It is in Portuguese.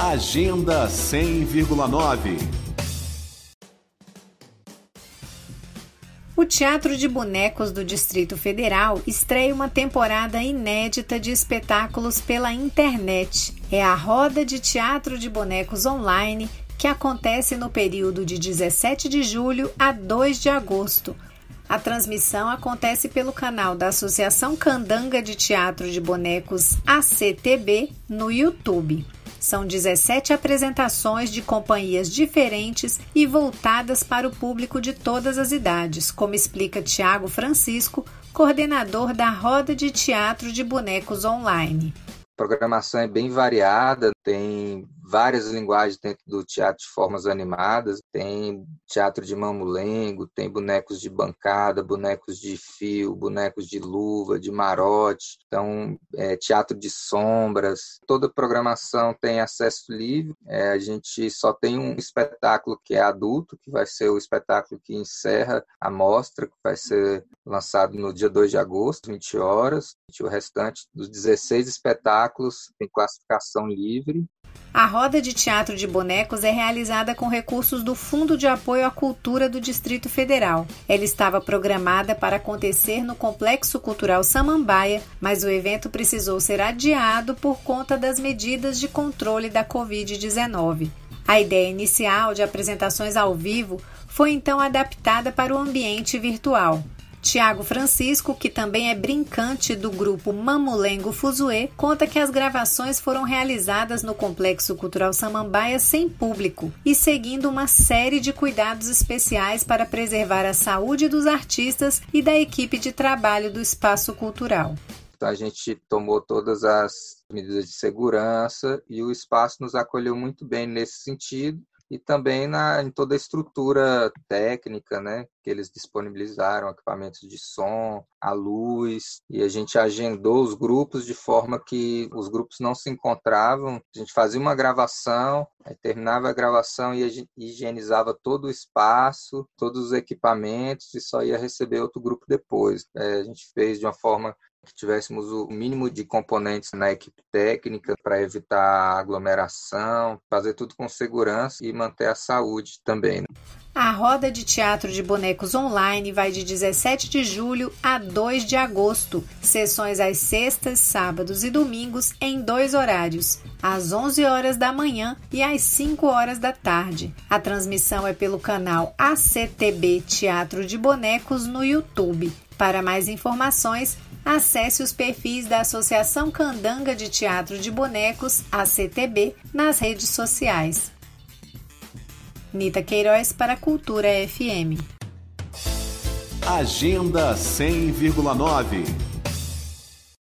Agenda 100,9 O Teatro de Bonecos do Distrito Federal estreia uma temporada inédita de espetáculos pela internet. É a Roda de Teatro de Bonecos Online, que acontece no período de 17 de julho a 2 de agosto. A transmissão acontece pelo canal da Associação Candanga de Teatro de Bonecos ACTB no YouTube. São 17 apresentações de companhias diferentes e voltadas para o público de todas as idades, como explica Tiago Francisco, coordenador da Roda de Teatro de Bonecos Online. A programação é bem variada, tem várias linguagens dentro do teatro de formas animadas. Tem teatro de mamulengo, tem bonecos de bancada, bonecos de fio, bonecos de luva, de marote. Então, é, teatro de sombras. Toda programação tem acesso livre. É, a gente só tem um espetáculo que é adulto, que vai ser o espetáculo que encerra a mostra, que vai ser lançado no dia 2 de agosto, 20 horas. O restante dos 16 espetáculos tem classificação livre a roda de teatro de bonecos é realizada com recursos do Fundo de Apoio à Cultura do Distrito Federal. Ela estava programada para acontecer no Complexo Cultural Samambaia, mas o evento precisou ser adiado por conta das medidas de controle da Covid-19. A ideia inicial de apresentações ao vivo foi então adaptada para o ambiente virtual. Tiago Francisco, que também é brincante do grupo Mamulengo Fuzue, conta que as gravações foram realizadas no Complexo Cultural Samambaia sem público e seguindo uma série de cuidados especiais para preservar a saúde dos artistas e da equipe de trabalho do espaço cultural. A gente tomou todas as medidas de segurança e o espaço nos acolheu muito bem nesse sentido e também na, em toda a estrutura técnica, né, que eles disponibilizaram, equipamentos de som, a luz, e a gente agendou os grupos de forma que os grupos não se encontravam. A gente fazia uma gravação, terminava a gravação e higienizava todo o espaço, todos os equipamentos e só ia receber outro grupo depois. É, a gente fez de uma forma que tivéssemos o mínimo de componentes na equipe técnica para evitar aglomeração, fazer tudo com segurança e manter a saúde também. Né? A roda de teatro de bonecos online vai de 17 de julho a 2 de agosto. Sessões às sextas, sábados e domingos em dois horários, às 11 horas da manhã e às 5 horas da tarde. A transmissão é pelo canal ACTB Teatro de Bonecos no YouTube. Para mais informações, acesse os perfis da Associação Candanga de Teatro de Bonecos, ACTB, nas redes sociais. Nita Queiroz para Cultura FM. Agenda 100,9